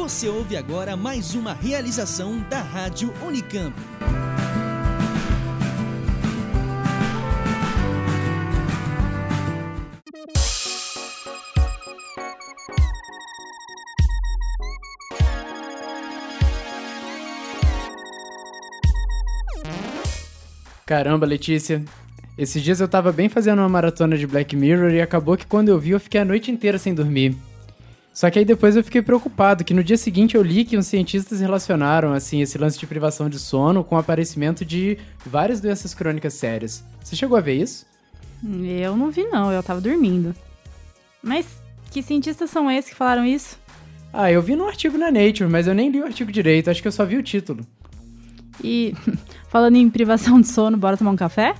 Você ouve agora mais uma realização da Rádio Unicamp. Caramba, Letícia. Esses dias eu tava bem fazendo uma maratona de Black Mirror e acabou que quando eu vi eu fiquei a noite inteira sem dormir. Só que aí depois eu fiquei preocupado, que no dia seguinte eu li que uns cientistas relacionaram assim esse lance de privação de sono com o aparecimento de várias doenças crônicas sérias. Você chegou a ver isso? Eu não vi não, eu tava dormindo. Mas que cientistas são esses que falaram isso? Ah, eu vi num artigo na Nature, mas eu nem li o artigo direito, acho que eu só vi o título. E falando em privação de sono, bora tomar um café?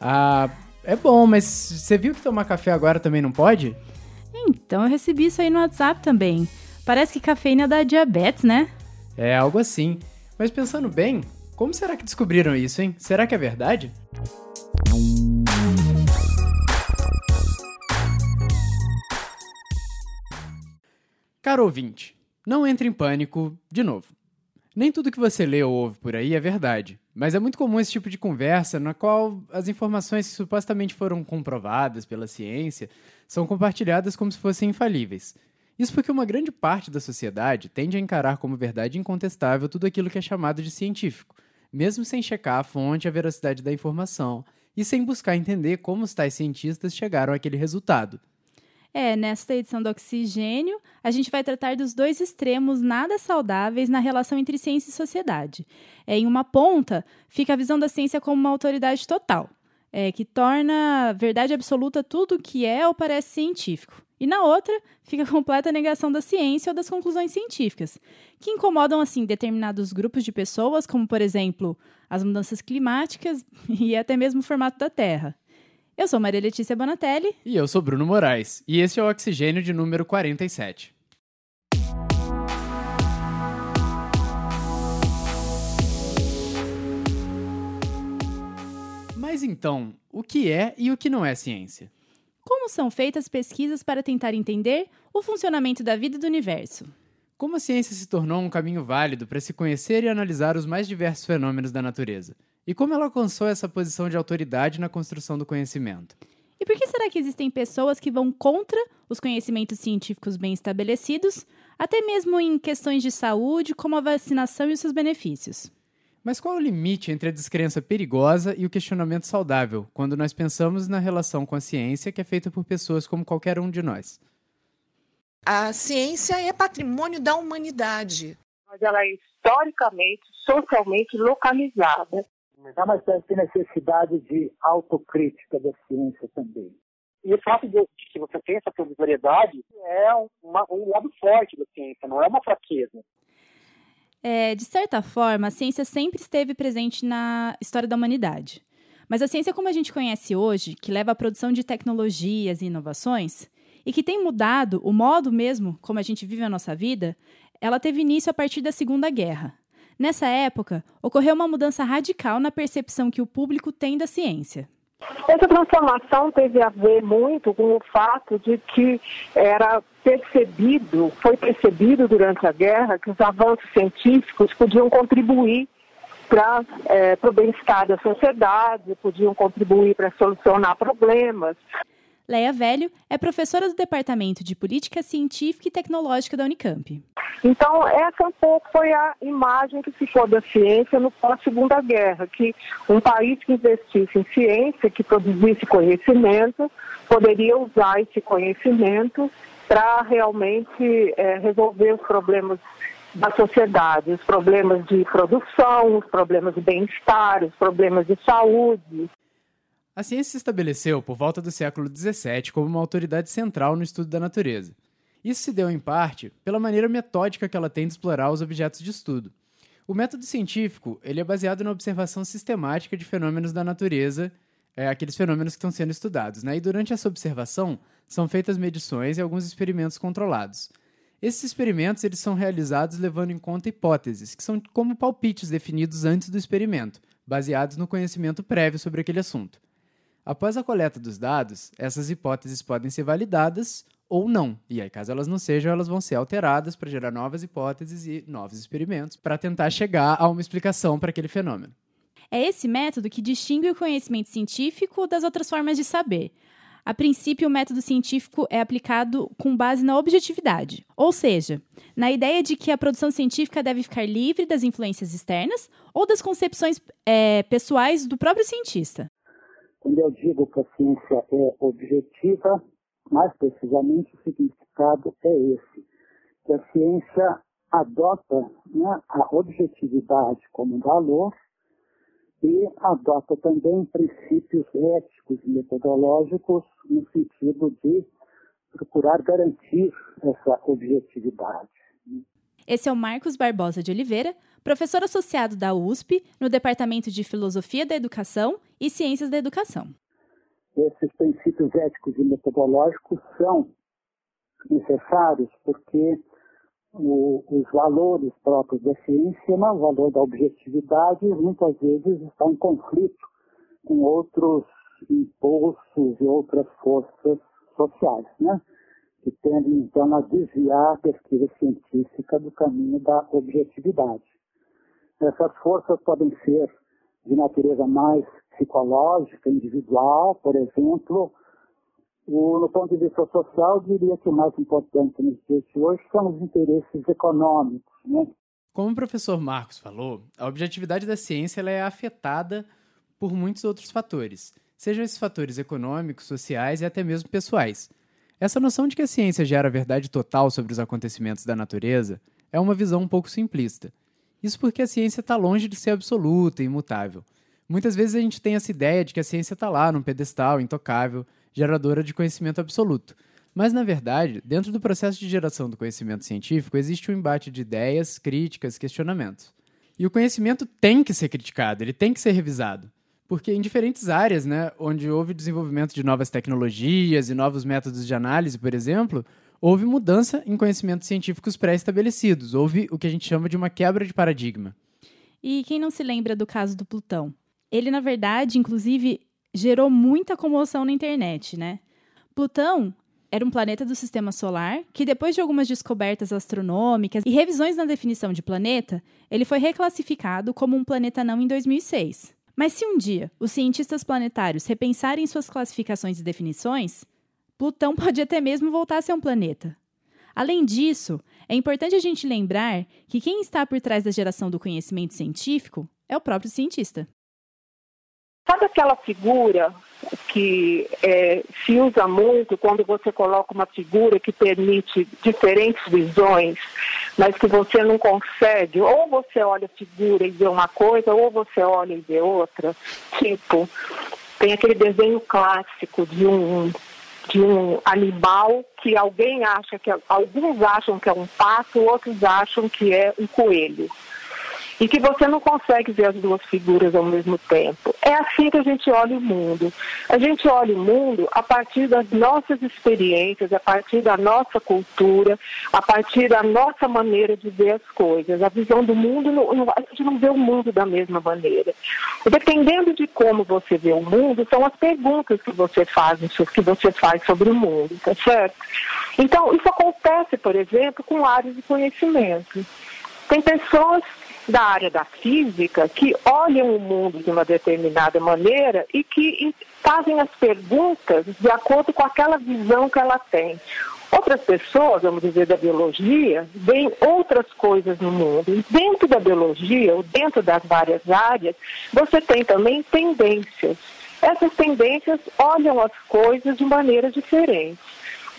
Ah, é bom, mas você viu que tomar café agora também não pode? Então eu recebi isso aí no WhatsApp também. Parece que cafeína dá diabetes, né? É algo assim. Mas pensando bem, como será que descobriram isso, hein? Será que é verdade? Caro ouvinte, não entre em pânico de novo. Nem tudo que você lê ou ouve por aí é verdade, mas é muito comum esse tipo de conversa na qual as informações que supostamente foram comprovadas pela ciência são compartilhadas como se fossem infalíveis. Isso porque uma grande parte da sociedade tende a encarar como verdade incontestável tudo aquilo que é chamado de científico, mesmo sem checar a fonte e a veracidade da informação e sem buscar entender como os tais cientistas chegaram àquele resultado. É, nesta edição do Oxigênio, a gente vai tratar dos dois extremos nada saudáveis na relação entre ciência e sociedade. É, em uma ponta, fica a visão da ciência como uma autoridade total, é, que torna verdade absoluta tudo que é ou parece científico. E na outra, fica a completa negação da ciência ou das conclusões científicas, que incomodam assim determinados grupos de pessoas, como por exemplo, as mudanças climáticas e até mesmo o formato da Terra. Eu sou Maria Letícia Bonatelli. E eu sou Bruno Moraes. E esse é o Oxigênio de número 47. Mas então, o que é e o que não é ciência? Como são feitas pesquisas para tentar entender o funcionamento da vida e do universo? Como a ciência se tornou um caminho válido para se conhecer e analisar os mais diversos fenômenos da natureza? E como ela alcançou essa posição de autoridade na construção do conhecimento? E por que será que existem pessoas que vão contra os conhecimentos científicos bem estabelecidos, até mesmo em questões de saúde, como a vacinação e os seus benefícios? Mas qual é o limite entre a descrença perigosa e o questionamento saudável, quando nós pensamos na relação com a ciência que é feita por pessoas como qualquer um de nós? A ciência é patrimônio da humanidade. Mas ela é historicamente, socialmente localizada Tá, mas tem necessidade de autocrítica da ciência também. E o fato de, que você tem essa provisoriedade é uma, um lado forte da ciência, não é uma fraqueza. É, de certa forma, a ciência sempre esteve presente na história da humanidade. Mas a ciência como a gente conhece hoje, que leva à produção de tecnologias e inovações, e que tem mudado o modo mesmo como a gente vive a nossa vida, ela teve início a partir da Segunda Guerra. Nessa época, ocorreu uma mudança radical na percepção que o público tem da ciência. Essa transformação teve a ver muito com o fato de que era percebido, foi percebido durante a guerra, que os avanços científicos podiam contribuir para é, o bem-estar da sociedade, podiam contribuir para solucionar problemas. Leia Velho é professora do Departamento de Política Científica e Tecnológica da Unicamp. Então, essa um pouco foi a imagem que ficou da ciência no pós-segunda guerra, que um país que investisse em ciência, que produzisse conhecimento, poderia usar esse conhecimento para realmente é, resolver os problemas da sociedade, os problemas de produção, os problemas de bem-estar, os problemas de saúde. A ciência se estabeleceu por volta do século XVII como uma autoridade central no estudo da natureza. Isso se deu, em parte, pela maneira metódica que ela tem de explorar os objetos de estudo. O método científico ele é baseado na observação sistemática de fenômenos da natureza, é, aqueles fenômenos que estão sendo estudados. Né? E durante essa observação, são feitas medições e alguns experimentos controlados. Esses experimentos eles são realizados levando em conta hipóteses, que são como palpites definidos antes do experimento, baseados no conhecimento prévio sobre aquele assunto. Após a coleta dos dados, essas hipóteses podem ser validadas ou não. E aí, caso elas não sejam, elas vão ser alteradas para gerar novas hipóteses e novos experimentos para tentar chegar a uma explicação para aquele fenômeno. É esse método que distingue o conhecimento científico das outras formas de saber. A princípio, o método científico é aplicado com base na objetividade, ou seja, na ideia de que a produção científica deve ficar livre das influências externas ou das concepções é, pessoais do próprio cientista. Quando eu digo que a ciência é objetiva, mais precisamente o significado é esse, que a ciência adota né, a objetividade como valor e adota também princípios éticos e metodológicos no sentido de procurar garantir essa objetividade. Esse é o Marcos Barbosa de Oliveira, professor associado da USP no Departamento de Filosofia da Educação e Ciências da Educação. Esses princípios éticos e metodológicos são necessários porque o, os valores próprios da ciência, o valor da objetividade, muitas vezes está em conflito com outros impulsos e outras forças sociais, né? que tendem, então, a desviar a pesquisa científica do caminho da objetividade. Essas forças podem ser de natureza mais psicológica, individual, por exemplo, o, no ponto de vista social, diria que o mais importante nos dias de hoje são os interesses econômicos. Né? Como o professor Marcos falou, a objetividade da ciência é afetada por muitos outros fatores, sejam esses fatores econômicos, sociais e até mesmo pessoais. Essa noção de que a ciência gera a verdade total sobre os acontecimentos da natureza é uma visão um pouco simplista. Isso porque a ciência está longe de ser absoluta e imutável. Muitas vezes a gente tem essa ideia de que a ciência está lá, num pedestal intocável, geradora de conhecimento absoluto. Mas, na verdade, dentro do processo de geração do conhecimento científico, existe um embate de ideias, críticas, questionamentos. E o conhecimento tem que ser criticado, ele tem que ser revisado. Porque em diferentes áreas, né, onde houve desenvolvimento de novas tecnologias e novos métodos de análise, por exemplo, houve mudança em conhecimentos científicos pré-estabelecidos, houve o que a gente chama de uma quebra de paradigma. E quem não se lembra do caso do Plutão? Ele, na verdade, inclusive, gerou muita comoção na internet, né? Plutão era um planeta do sistema solar que, depois de algumas descobertas astronômicas e revisões na definição de planeta, ele foi reclassificado como um planeta não em 2006. Mas se um dia os cientistas planetários repensarem suas classificações e definições, Plutão pode até mesmo voltar a ser um planeta. Além disso, é importante a gente lembrar que quem está por trás da geração do conhecimento científico é o próprio cientista. Sabe aquela figura que é, se usa muito quando você coloca uma figura que permite diferentes visões, mas que você não consegue? Ou você olha a figura e vê uma coisa, ou você olha e vê outra. Tipo, tem aquele desenho clássico de um de um animal que alguém acha que é, alguns acham que é um pato, outros acham que é um coelho e que você não consegue ver as duas figuras ao mesmo tempo. É assim que a gente olha o mundo. A gente olha o mundo a partir das nossas experiências, a partir da nossa cultura, a partir da nossa maneira de ver as coisas. A visão do mundo, a gente não vê o mundo da mesma maneira. Dependendo de como você vê o mundo, são as perguntas que você faz, que você faz sobre o mundo, tá certo? Então, isso acontece, por exemplo, com áreas de conhecimento. Tem pessoas da área da física que olham o mundo de uma determinada maneira e que fazem as perguntas de acordo com aquela visão que ela tem. Outras pessoas, vamos dizer, da biologia, veem outras coisas no mundo. E dentro da biologia, ou dentro das várias áreas, você tem também tendências. Essas tendências olham as coisas de maneira diferente.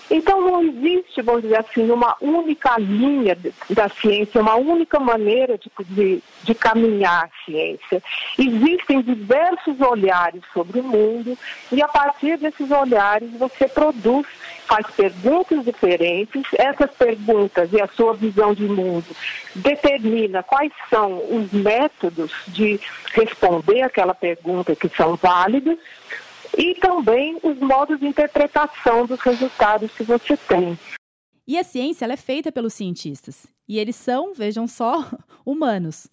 Então não existe, vamos dizer assim, uma única linha da ciência, uma única maneira de, de, de, caminhar a ciência. Existem diversos olhares sobre o mundo e a partir desses olhares você produz, faz perguntas diferentes. Essas perguntas e a sua visão de mundo determina quais são os métodos de responder aquela pergunta que são válidos e também os modos de interpretação dos resultados que você tem. E a ciência é feita pelos cientistas. E eles são, vejam só, humanos.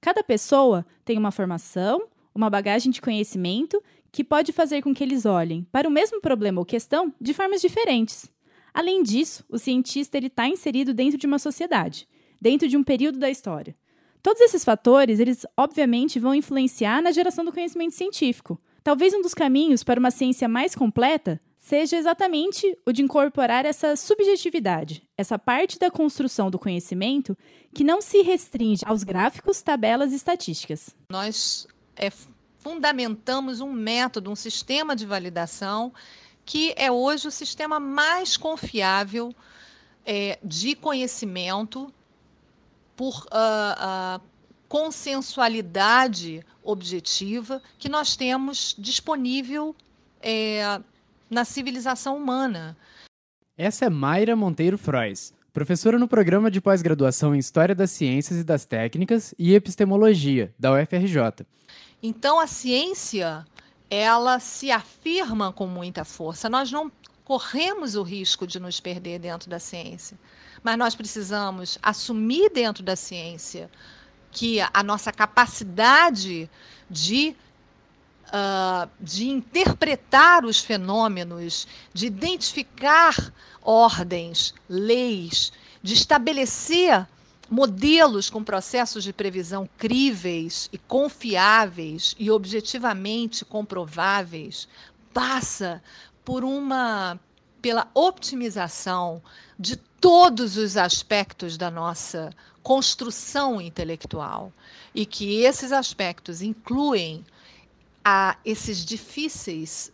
Cada pessoa tem uma formação, uma bagagem de conhecimento que pode fazer com que eles olhem para o mesmo problema ou questão de formas diferentes. Além disso, o cientista está inserido dentro de uma sociedade, dentro de um período da história. Todos esses fatores, eles obviamente vão influenciar na geração do conhecimento científico. Talvez um dos caminhos para uma ciência mais completa seja exatamente o de incorporar essa subjetividade, essa parte da construção do conhecimento que não se restringe aos gráficos, tabelas e estatísticas. Nós é, fundamentamos um método, um sistema de validação que é hoje o sistema mais confiável é, de conhecimento por uh, uh, consensualidade objetiva que nós temos disponível é, na civilização humana. Essa é Mayra Monteiro Frois, professora no programa de pós-graduação em História das Ciências e das Técnicas e Epistemologia, da UFRJ. Então, a ciência, ela se afirma com muita força. Nós não corremos o risco de nos perder dentro da ciência mas nós precisamos assumir dentro da ciência que a nossa capacidade de, uh, de interpretar os fenômenos, de identificar ordens, leis, de estabelecer modelos com processos de previsão críveis e confiáveis e objetivamente comprováveis, passa por uma pela optimização de todos os aspectos da nossa construção intelectual e que esses aspectos incluem a esses difíceis,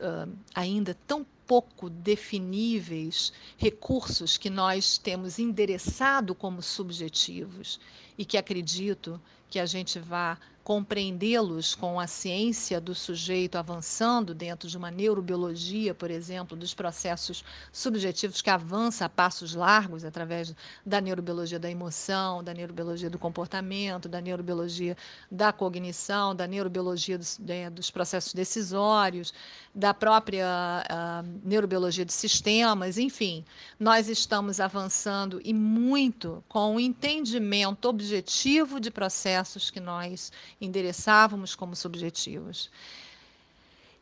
ainda tão pouco definíveis recursos que nós temos endereçado como subjetivos e que acredito que a gente vá compreendê-los com a ciência do sujeito avançando dentro de uma neurobiologia, por exemplo, dos processos subjetivos que avança a passos largos através da neurobiologia da emoção, da neurobiologia do comportamento, da neurobiologia da cognição, da neurobiologia dos, é, dos processos decisórios, da própria uh, neurobiologia de sistemas, enfim, nós estamos avançando e muito com o entendimento objetivo de processos que nós endereçávamos como subjetivos.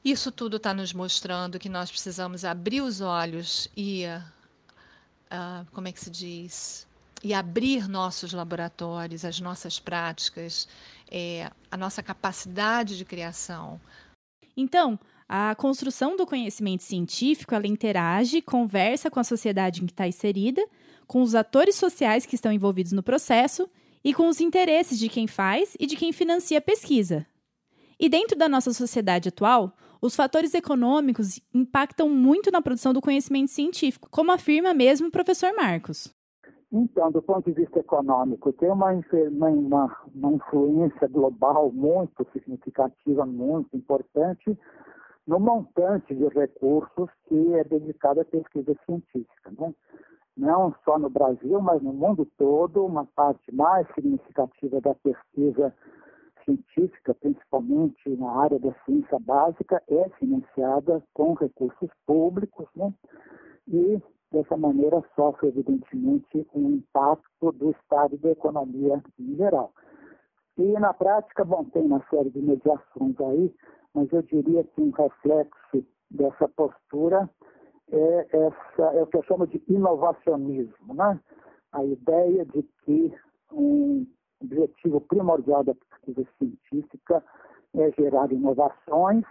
Isso tudo está nos mostrando que nós precisamos abrir os olhos e, uh, como é que se diz? E abrir nossos laboratórios, as nossas práticas, é, a nossa capacidade de criação. Então, a construção do conhecimento científico ela interage, conversa com a sociedade em que está inserida, com os atores sociais que estão envolvidos no processo e com os interesses de quem faz e de quem financia a pesquisa. E dentro da nossa sociedade atual, os fatores econômicos impactam muito na produção do conhecimento científico, como afirma mesmo o professor Marcos. Então, do ponto de vista econômico, tem uma, uma, uma influência global muito significativa, muito importante no montante de recursos que é dedicado à pesquisa científica. Né? Não só no Brasil, mas no mundo todo, uma parte mais significativa da pesquisa científica, principalmente na área da ciência básica, é financiada com recursos públicos, né? E dessa maneira sofre evidentemente um impacto do estado da economia em geral. E na prática, bom, tem uma série de mediações aí, mas eu diria que um reflexo dessa postura é, essa, é o que eu chamo de inovacionismo, né? A ideia de que um objetivo primordial da pesquisa científica é gerar inovações,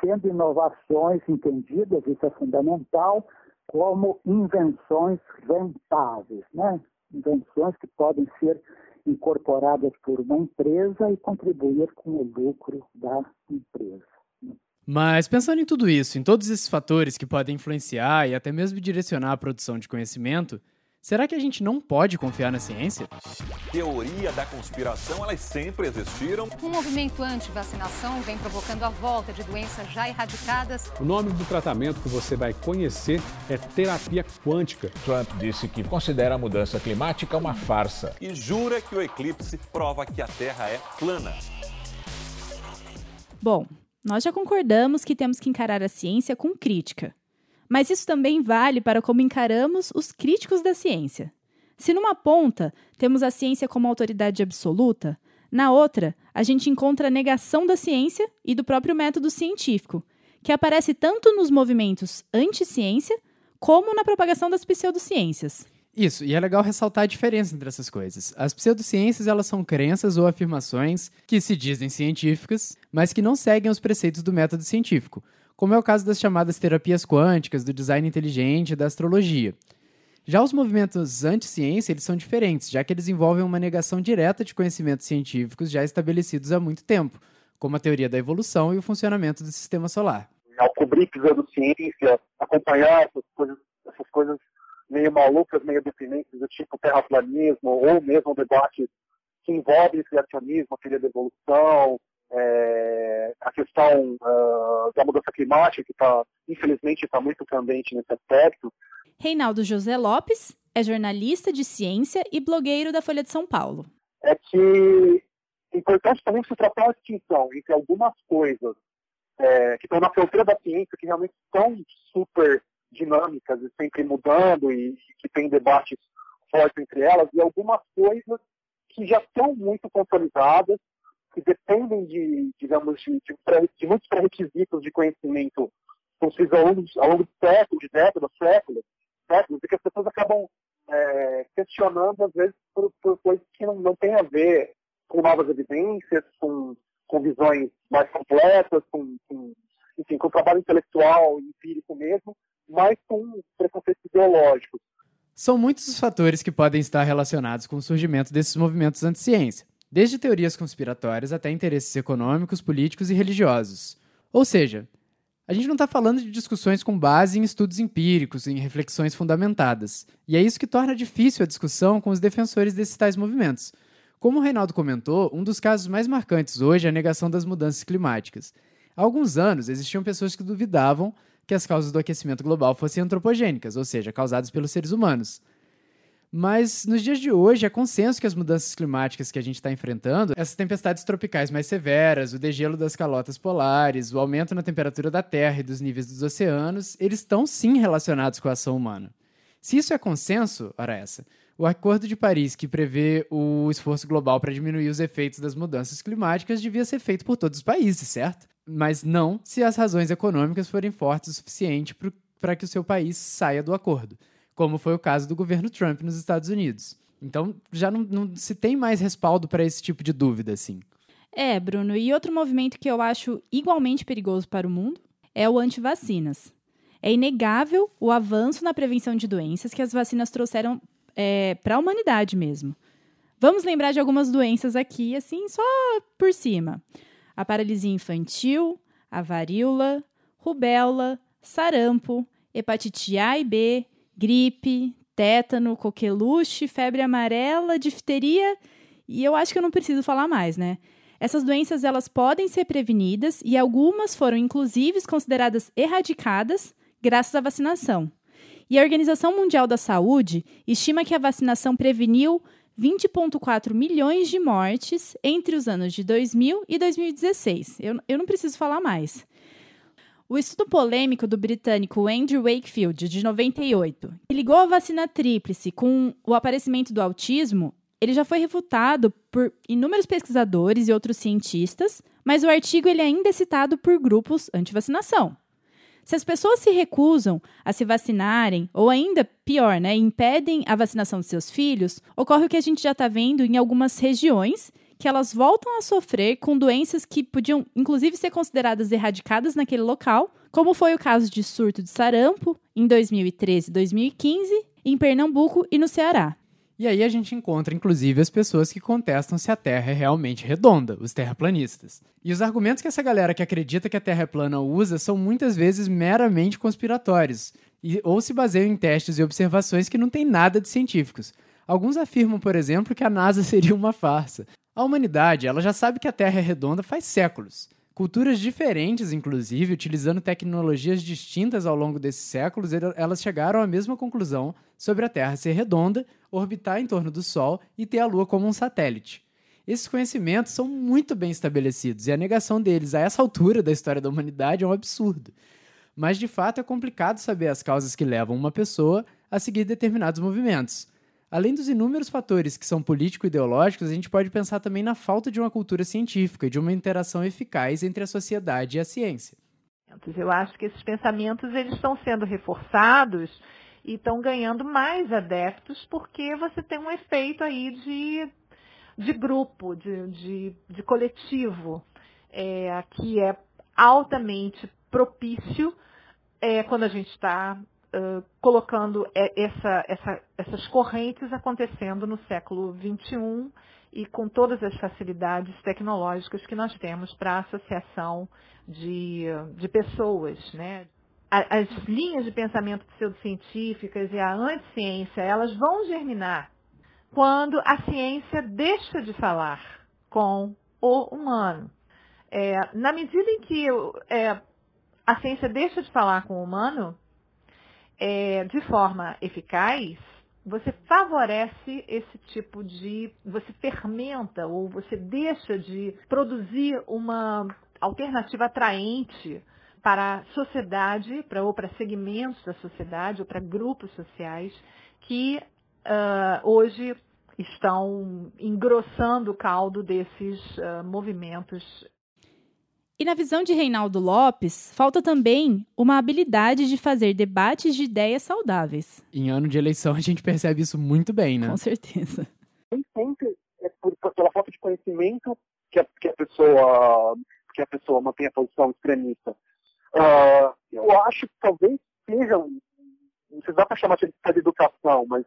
sendo inovações entendidas, isso é fundamental, como invenções rentáveis, né? Invenções que podem ser incorporadas por uma empresa e contribuir com o lucro da empresa. Mas pensando em tudo isso, em todos esses fatores que podem influenciar e até mesmo direcionar a produção de conhecimento, será que a gente não pode confiar na ciência? Teoria da conspiração, elas sempre existiram. O movimento anti-vacinação vem provocando a volta de doenças já erradicadas. O nome do tratamento que você vai conhecer é terapia quântica. Trump disse que considera a mudança climática uma farsa. E jura que o eclipse prova que a Terra é plana. Bom, nós já concordamos que temos que encarar a ciência com crítica. Mas isso também vale para como encaramos os críticos da ciência. Se numa ponta temos a ciência como autoridade absoluta, na outra a gente encontra a negação da ciência e do próprio método científico, que aparece tanto nos movimentos anti-ciência como na propagação das pseudociências. Isso, e é legal ressaltar a diferença entre essas coisas. As pseudociências, elas são crenças ou afirmações que se dizem científicas, mas que não seguem os preceitos do método científico, como é o caso das chamadas terapias quânticas, do design inteligente e da astrologia. Já os movimentos anti-ciência, eles são diferentes, já que eles envolvem uma negação direta de conhecimentos científicos já estabelecidos há muito tempo, como a teoria da evolução e o funcionamento do sistema solar. Ao cobrir pseudociência, acompanhar essas coisas, essas coisas meio malucas, meio deprimentes, do tipo terraplanismo, ou mesmo debates que envolvem criacionismo, teoria da evolução, é, a questão uh, da mudança climática, que tá, infelizmente está muito candente nesse aspecto. Reinaldo José Lopes é jornalista de ciência e blogueiro da Folha de São Paulo. É que é importante também se tratar a distinção entre algumas coisas é, que estão na fronteira da ciência, que realmente são super dinâmicas e sempre mudando e, e que tem debates fortes entre elas, e algumas coisas que já estão muito consolidadas que dependem de, digamos, de, de, de muitos pré-requisitos de conhecimento construídos ao longo, ao longo de séculos, de décadas, séculos, séculos, e que as pessoas acabam é, questionando, às vezes, por, por coisas que não, não têm a ver com novas evidências, com, com visões mais completas, com, com, enfim, com trabalho intelectual empírico mesmo, mas com preconceitos ideológicos. São muitos os fatores que podem estar relacionados com o surgimento desses movimentos anti-ciência desde teorias conspiratórias até interesses econômicos, políticos e religiosos. Ou seja, a gente não está falando de discussões com base em estudos empíricos, em reflexões fundamentadas. E é isso que torna difícil a discussão com os defensores desses tais movimentos. Como o Reinaldo comentou, um dos casos mais marcantes hoje é a negação das mudanças climáticas. Há alguns anos, existiam pessoas que duvidavam que as causas do aquecimento global fossem antropogênicas, ou seja, causadas pelos seres humanos. Mas nos dias de hoje é consenso que as mudanças climáticas que a gente está enfrentando, essas tempestades tropicais mais severas, o degelo das calotas polares, o aumento na temperatura da Terra e dos níveis dos oceanos, eles estão sim relacionados com a ação humana. Se isso é consenso, ora essa, o Acordo de Paris, que prevê o esforço global para diminuir os efeitos das mudanças climáticas, devia ser feito por todos os países, certo? Mas não se as razões econômicas forem fortes o suficiente para que o seu país saia do acordo como foi o caso do governo Trump nos Estados Unidos. Então, já não, não se tem mais respaldo para esse tipo de dúvida, assim. É, Bruno, e outro movimento que eu acho igualmente perigoso para o mundo é o anti-vacinas. É inegável o avanço na prevenção de doenças que as vacinas trouxeram é, para a humanidade mesmo. Vamos lembrar de algumas doenças aqui, assim, só por cima: a paralisia infantil, a varíola, rubéola, sarampo, hepatite A e B, gripe, tétano, coqueluche, febre amarela, difteria e eu acho que eu não preciso falar mais, né? Essas doenças elas podem ser prevenidas e algumas foram inclusive consideradas erradicadas graças à vacinação. E a Organização Mundial da Saúde estima que a vacinação preveniu 20,4 milhões de mortes entre os anos de 2000 e 2016. Eu, eu não preciso falar mais. O estudo polêmico do britânico Andrew Wakefield, de 98, que ligou a vacina tríplice com o aparecimento do autismo, ele já foi refutado por inúmeros pesquisadores e outros cientistas, mas o artigo ele ainda é citado por grupos anti-vacinação. Se as pessoas se recusam a se vacinarem, ou ainda pior, né, impedem a vacinação de seus filhos, ocorre o que a gente já está vendo em algumas regiões que elas voltam a sofrer com doenças que podiam, inclusive, ser consideradas erradicadas naquele local, como foi o caso de surto de sarampo em 2013 e 2015, em Pernambuco e no Ceará. E aí a gente encontra, inclusive, as pessoas que contestam se a Terra é realmente redonda, os terraplanistas. E os argumentos que essa galera que acredita que a Terra é plana usa são muitas vezes meramente conspiratórios, e, ou se baseiam em testes e observações que não têm nada de científicos. Alguns afirmam, por exemplo, que a NASA seria uma farsa. A humanidade ela já sabe que a Terra é redonda faz séculos. Culturas diferentes, inclusive, utilizando tecnologias distintas ao longo desses séculos, elas chegaram à mesma conclusão sobre a Terra ser redonda, orbitar em torno do Sol e ter a Lua como um satélite. Esses conhecimentos são muito bem estabelecidos e a negação deles a essa altura da história da humanidade é um absurdo. Mas de fato é complicado saber as causas que levam uma pessoa a seguir determinados movimentos. Além dos inúmeros fatores que são político-ideológicos, a gente pode pensar também na falta de uma cultura científica e de uma interação eficaz entre a sociedade e a ciência. Eu acho que esses pensamentos eles estão sendo reforçados e estão ganhando mais adeptos porque você tem um efeito aí de, de grupo, de, de, de coletivo, é, que é altamente propício é, quando a gente está uh, colocando essa, essa, essas correntes acontecendo no século XXI e com todas as facilidades tecnológicas que nós temos para a associação de, de pessoas. Né? As linhas de pensamento pseudocientíficas e a anticiência, elas vão germinar quando a ciência deixa de falar com o humano. É, na medida em que é, a ciência deixa de falar com o humano é, de forma eficaz, você favorece esse tipo de. Você fermenta ou você deixa de produzir uma alternativa atraente para a sociedade, para, ou para segmentos da sociedade, ou para grupos sociais que uh, hoje estão engrossando o caldo desses uh, movimentos e na visão de Reinaldo Lopes, falta também uma habilidade de fazer debates de ideias saudáveis. Em ano de eleição, a gente percebe isso muito bem, né? Com certeza. Nem sempre é por, pela falta de conhecimento que a, que a, pessoa que a pessoa mantém a posição extremista. Uh, eu acho que talvez seja, não sei se dá para chamar de educação, mas,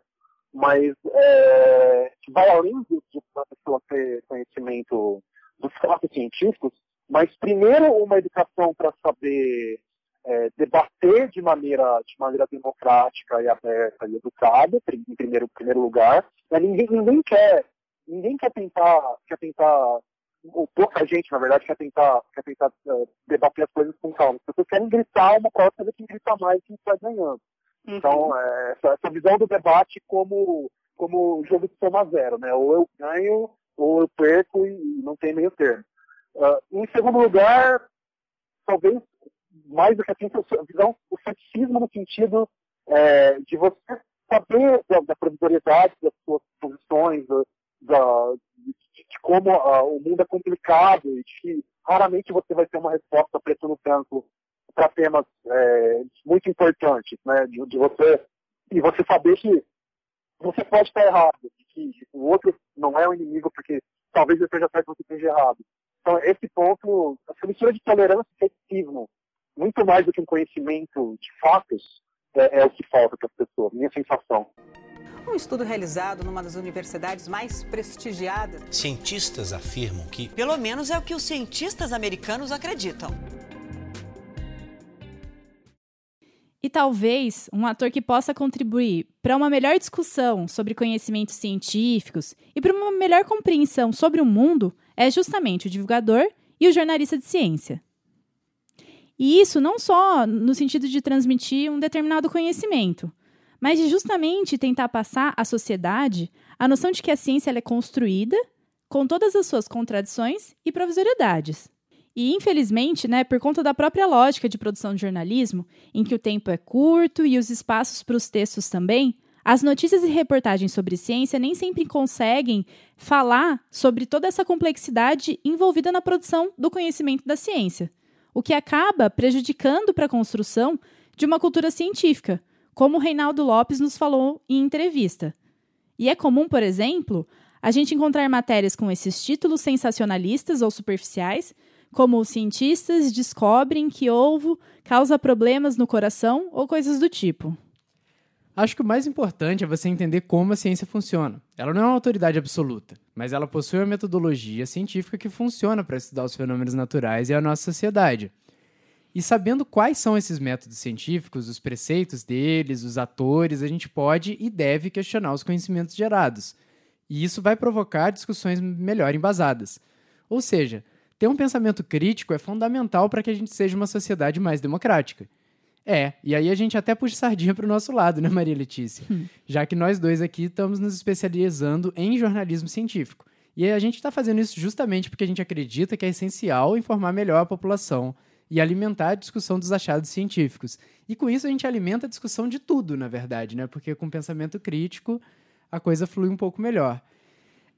mas é, vai além de, de a pessoa ter conhecimento dos fatos científicos, mas primeiro uma educação para saber é, debater de maneira, de maneira democrática e aberta e educada, em primeiro, primeiro lugar. Ninguém, ninguém quer, ninguém quer tentar, quer tentar, ou pouca gente, na verdade, quer tentar, quer tentar uh, debater as coisas com calma. As pessoas querem gritar uma coisa ver quem grita mais quem está ganhando. Uhum. Então, é, essa, essa, visão do debate como, como jogo de soma zero, né? Ou eu ganho, ou eu perco e não tem meio termo. Uh, em segundo lugar, talvez mais do que assim, a visão, o ceticismo no sentido é, de você saber da, da provisoriedade das suas posições, da, de, de, como uh, o mundo é complicado e de que raramente você vai ter uma resposta preto no branco para temas é, muito importantes, né? De, de, você e você saber que você pode estar errado, que o outro não é o inimigo porque talvez ele esteja certo você esteja errado. Então, esse ponto, essa mistura de tolerância e ceticismo, muito mais do que um conhecimento de fatos, é, é o que falta para as pessoas, minha sensação. Um estudo realizado numa das universidades mais prestigiadas. Cientistas afirmam que. Pelo menos é o que os cientistas americanos acreditam. E talvez um ator que possa contribuir para uma melhor discussão sobre conhecimentos científicos e para uma melhor compreensão sobre o mundo é justamente o divulgador e o jornalista de ciência. E isso não só no sentido de transmitir um determinado conhecimento, mas de justamente tentar passar à sociedade a noção de que a ciência é construída com todas as suas contradições e provisoriedades. E, infelizmente, né, por conta da própria lógica de produção de jornalismo, em que o tempo é curto e os espaços para os textos também, as notícias e reportagens sobre ciência nem sempre conseguem falar sobre toda essa complexidade envolvida na produção do conhecimento da ciência, o que acaba prejudicando para a construção de uma cultura científica, como o Reinaldo Lopes nos falou em entrevista. E é comum, por exemplo, a gente encontrar matérias com esses títulos sensacionalistas ou superficiais, como cientistas descobrem que ovo causa problemas no coração ou coisas do tipo. Acho que o mais importante é você entender como a ciência funciona. Ela não é uma autoridade absoluta, mas ela possui uma metodologia científica que funciona para estudar os fenômenos naturais e a nossa sociedade. E sabendo quais são esses métodos científicos, os preceitos deles, os atores, a gente pode e deve questionar os conhecimentos gerados. E isso vai provocar discussões melhor embasadas. Ou seja, ter um pensamento crítico é fundamental para que a gente seja uma sociedade mais democrática. É, e aí a gente até puxa sardinha para o nosso lado, né, Maria Letícia? Hum. Já que nós dois aqui estamos nos especializando em jornalismo científico. E a gente está fazendo isso justamente porque a gente acredita que é essencial informar melhor a população e alimentar a discussão dos achados científicos. E com isso a gente alimenta a discussão de tudo, na verdade, né? Porque com pensamento crítico a coisa flui um pouco melhor.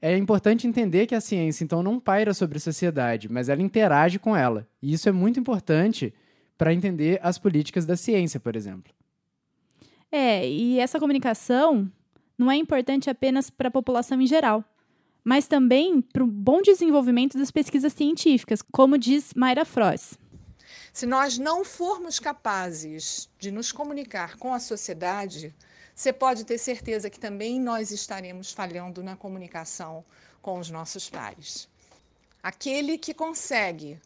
É importante entender que a ciência, então, não paira sobre a sociedade, mas ela interage com ela. E isso é muito importante para entender as políticas da ciência, por exemplo. É, e essa comunicação não é importante apenas para a população em geral, mas também para o bom desenvolvimento das pesquisas científicas, como diz Mayra Frost. Se nós não formos capazes de nos comunicar com a sociedade, você pode ter certeza que também nós estaremos falhando na comunicação com os nossos pares. Aquele que consegue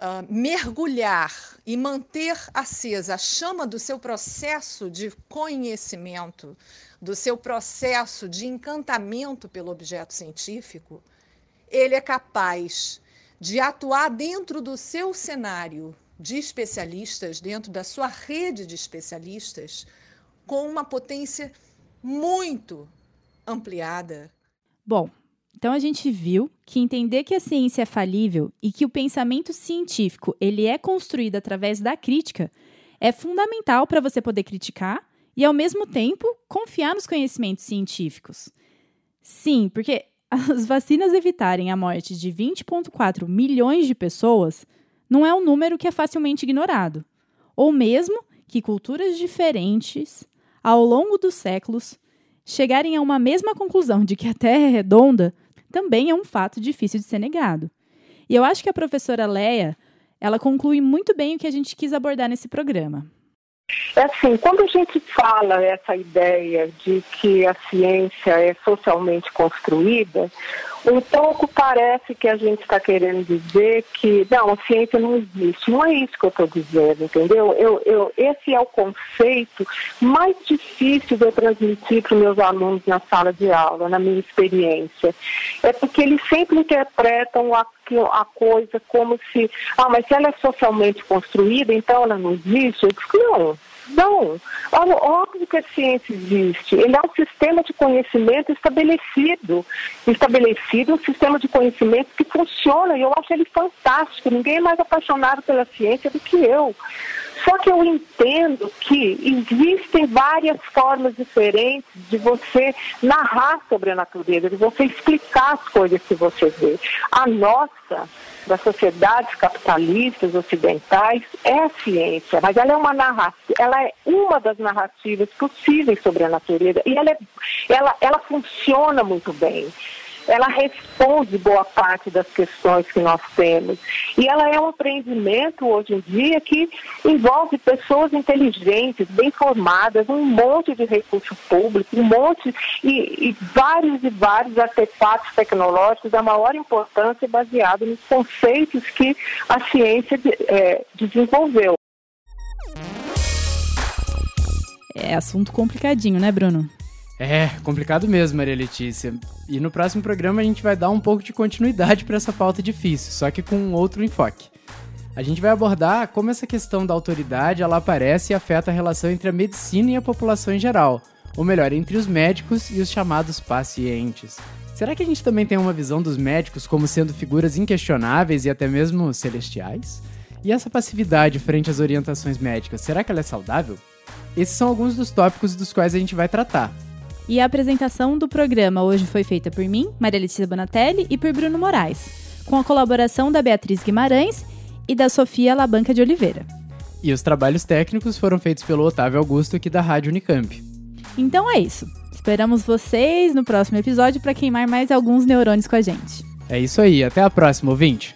uh, mergulhar e manter acesa a chama do seu processo de conhecimento, do seu processo de encantamento pelo objeto científico, ele é capaz de atuar dentro do seu cenário de especialistas, dentro da sua rede de especialistas, com uma potência muito ampliada. Bom, então a gente viu que entender que a ciência é falível e que o pensamento científico ele é construído através da crítica é fundamental para você poder criticar e ao mesmo tempo confiar nos conhecimentos científicos. Sim, porque as vacinas evitarem a morte de 20,4 milhões de pessoas não é um número que é facilmente ignorado. Ou mesmo que culturas diferentes, ao longo dos séculos, chegarem a uma mesma conclusão de que a Terra é redonda também é um fato difícil de ser negado. E eu acho que a professora Leia, ela conclui muito bem o que a gente quis abordar nesse programa. É assim, quando a gente fala essa ideia de que a ciência é socialmente construída, pouco parece que a gente está querendo dizer que não, a ciência não existe. Não é isso que eu estou dizendo, entendeu? Eu, eu, esse é o conceito mais difícil de eu transmitir para os meus alunos na sala de aula, na minha experiência. É porque eles sempre interpretam a, a coisa como se, ah, mas se ela é socialmente construída, então ela não existe. Eu digo, não. Não, óbvio que a ciência existe. Ele é um sistema de conhecimento estabelecido, estabelecido, um sistema de conhecimento que funciona e eu acho ele fantástico. Ninguém é mais apaixonado pela ciência do que eu. Só que eu entendo que existem várias formas diferentes de você narrar sobre a natureza, de você explicar as coisas que você vê. A nossa das sociedades capitalistas ocidentais é a ciência, mas ela é uma narrativa, ela é uma das narrativas possíveis sobre a natureza e ela, é, ela, ela funciona muito bem ela responde boa parte das questões que nós temos. E ela é um empreendimento hoje em dia que envolve pessoas inteligentes, bem formadas, um monte de recurso público, um monte e, e vários e vários artefatos tecnológicos da maior importância baseado nos conceitos que a ciência é, desenvolveu. É assunto complicadinho, né, Bruno? É, complicado mesmo, Maria Letícia. E no próximo programa a gente vai dar um pouco de continuidade para essa pauta difícil, só que com outro enfoque. A gente vai abordar como essa questão da autoridade ela aparece e afeta a relação entre a medicina e a população em geral, ou melhor, entre os médicos e os chamados pacientes. Será que a gente também tem uma visão dos médicos como sendo figuras inquestionáveis e até mesmo celestiais? E essa passividade frente às orientações médicas, será que ela é saudável? Esses são alguns dos tópicos dos quais a gente vai tratar. E a apresentação do programa hoje foi feita por mim, Maria Letícia Bonatelli, e por Bruno Moraes, com a colaboração da Beatriz Guimarães e da Sofia Labanca de Oliveira. E os trabalhos técnicos foram feitos pelo Otávio Augusto aqui da Rádio Unicamp. Então é isso. Esperamos vocês no próximo episódio para queimar mais alguns neurônios com a gente. É isso aí, até a próxima, ouvinte!